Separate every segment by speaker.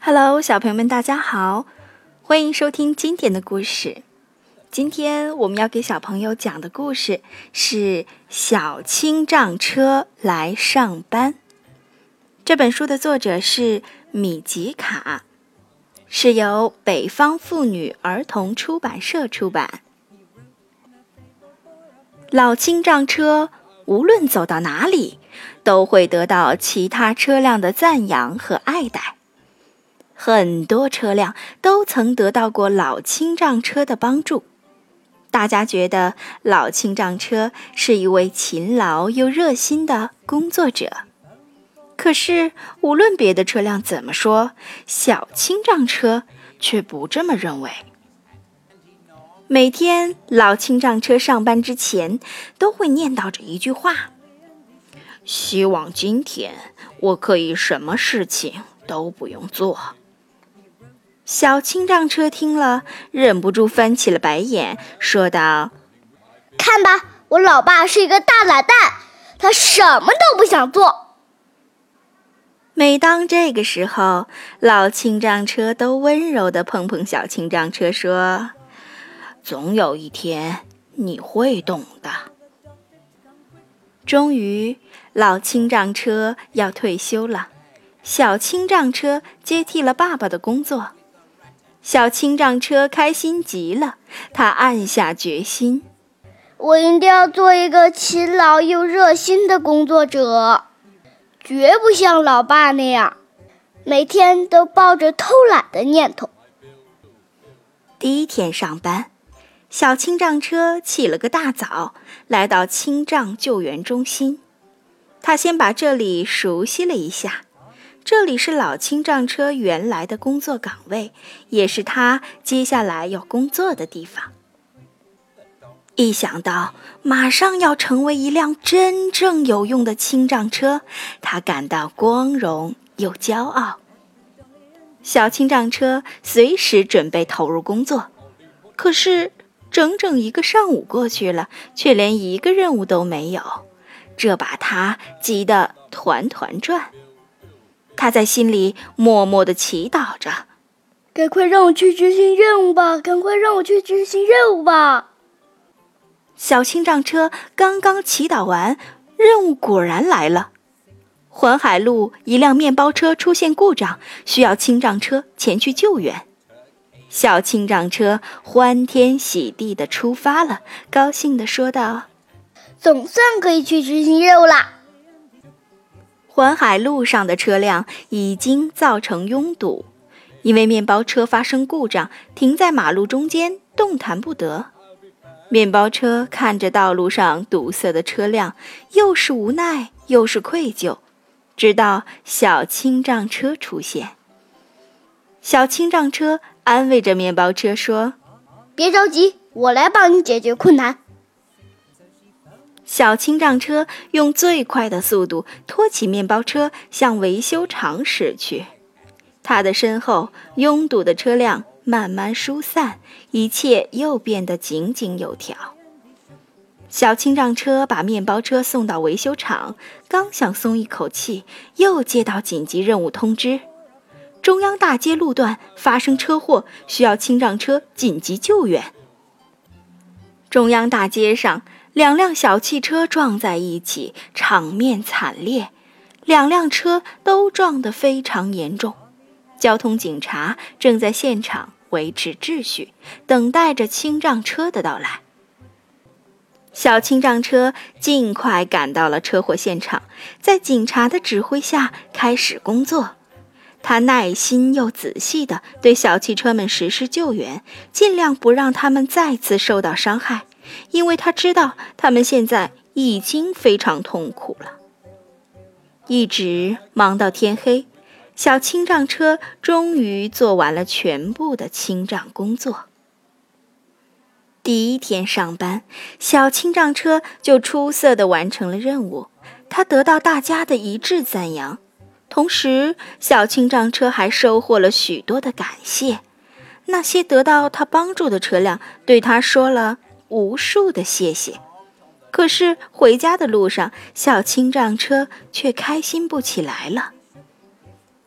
Speaker 1: Hello，小朋友们，大家好，欢迎收听今天的故事。今天我们要给小朋友讲的故事是《小青障车来上班》。这本书的作者是米吉卡，是由北方妇女儿童出版社出版。老青障车无论走到哪里，都会得到其他车辆的赞扬和爱戴。很多车辆都曾得到过老清障车的帮助，大家觉得老清障车是一位勤劳又热心的工作者。可是，无论别的车辆怎么说，小清障车却不这么认为。每天，老清障车上班之前都会念叨着一句话：“希望今天我可以什么事情都不用做。”小青障车听了，忍不住翻起了白眼，说道：“
Speaker 2: 看吧，我老爸是一个大懒蛋，他什么都不想做。”
Speaker 1: 每当这个时候，老青障车都温柔地碰碰小青障车，说。总有一天你会懂的。终于，老清障车要退休了，小清障车接替了爸爸的工作。小清障车开心极了，他暗下决心：
Speaker 2: 我一定要做一个勤劳又热心的工作者，绝不像老爸那样，每天都抱着偷懒的念头。
Speaker 1: 第一天上班。小青障车起了个大早，来到青障救援中心。他先把这里熟悉了一下，这里是老青障车原来的工作岗位，也是他接下来要工作的地方。一想到马上要成为一辆真正有用的清障车，他感到光荣又骄傲。小青障车随时准备投入工作，可是。整整一个上午过去了，却连一个任务都没有，这把他急得团团转。他在心里默默的祈祷着：“
Speaker 2: 赶快让我去执行任务吧！赶快让我去执行任务吧！”
Speaker 1: 小清障车刚刚祈祷完，任务果然来了。环海路一辆面包车出现故障，需要清障车前去救援。小青障车欢天喜地的出发了，高兴的说道：“
Speaker 2: 总算可以去执行任务啦！”
Speaker 1: 环海路上的车辆已经造成拥堵，因为面包车发生故障，停在马路中间，动弹不得。面包车看着道路上堵塞的车辆，又是无奈又是愧疚，直到小青障车出现。小青障车。安慰着面包车说：“
Speaker 2: 别着急，我来帮你解决困难。”
Speaker 1: 小青让车用最快的速度拖起面包车向维修厂驶去。他的身后，拥堵的车辆慢慢疏散，一切又变得井井有条。小青让车把面包车送到维修厂，刚想松一口气，又接到紧急任务通知。中央大街路段发生车祸，需要清障车紧急救援。中央大街上，两辆小汽车撞在一起，场面惨烈，两辆车都撞得非常严重。交通警察正在现场维持秩序，等待着清障车的到来。小清障车尽快赶到了车祸现场，在警察的指挥下开始工作。他耐心又仔细地对小汽车们实施救援，尽量不让他们再次受到伤害，因为他知道他们现在已经非常痛苦了。一直忙到天黑，小清障车终于做完了全部的清障工作。第一天上班，小清障车就出色地完成了任务，他得到大家的一致赞扬。同时，小青障车还收获了许多的感谢。那些得到他帮助的车辆对他说了无数的谢谢。可是回家的路上，小青障车却开心不起来了。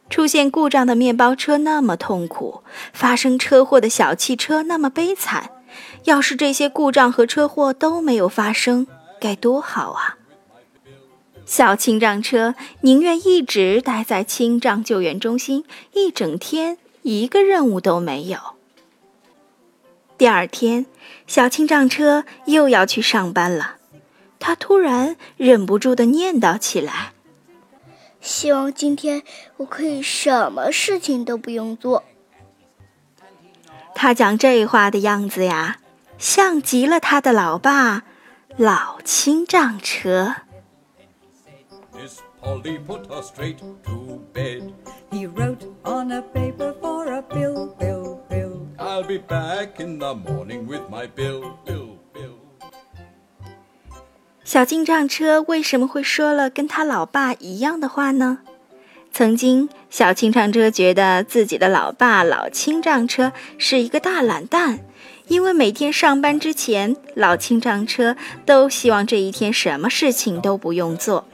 Speaker 1: 出现故障的面包车那么痛苦，发生车祸的小汽车那么悲惨。要是这些故障和车祸都没有发生，该多好啊！小青障车宁愿一直待在青障救援中心一整天，一个任务都没有。第二天，小青障车又要去上班了。他突然忍不住的念叨起来：“
Speaker 2: 希望今天我可以什么事情都不用做。”
Speaker 1: 他讲这话的样子呀，像极了他的老爸老青障车。小进账车为什么会说了跟他老爸一样的话呢？曾经，小清唱车觉得自己的老爸老清账车是一个大懒蛋，因为每天上班之前，老清账车都希望这一天什么事情都不用做。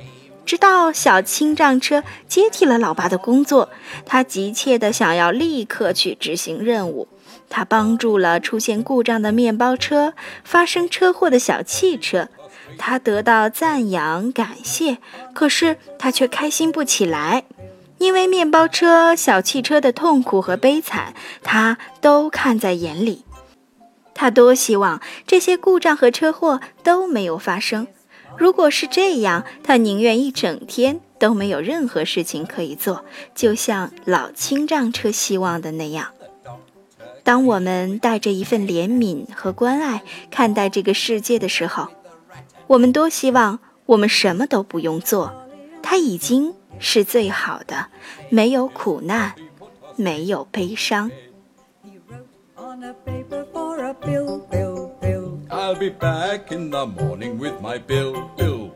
Speaker 1: 直到小清障车接替了老爸的工作，他急切地想要立刻去执行任务。他帮助了出现故障的面包车、发生车祸的小汽车。他得到赞扬、感谢，可是他却开心不起来，因为面包车、小汽车的痛苦和悲惨，他都看在眼里。他多希望这些故障和车祸都没有发生。如果是这样，他宁愿一整天都没有任何事情可以做，就像老清障车希望的那样。当我们带着一份怜悯和关爱看待这个世界的时候，我们多希望我们什么都不用做，它已经是最好的，没有苦难，没有悲伤。I'll be back in the morning with my bill, bill.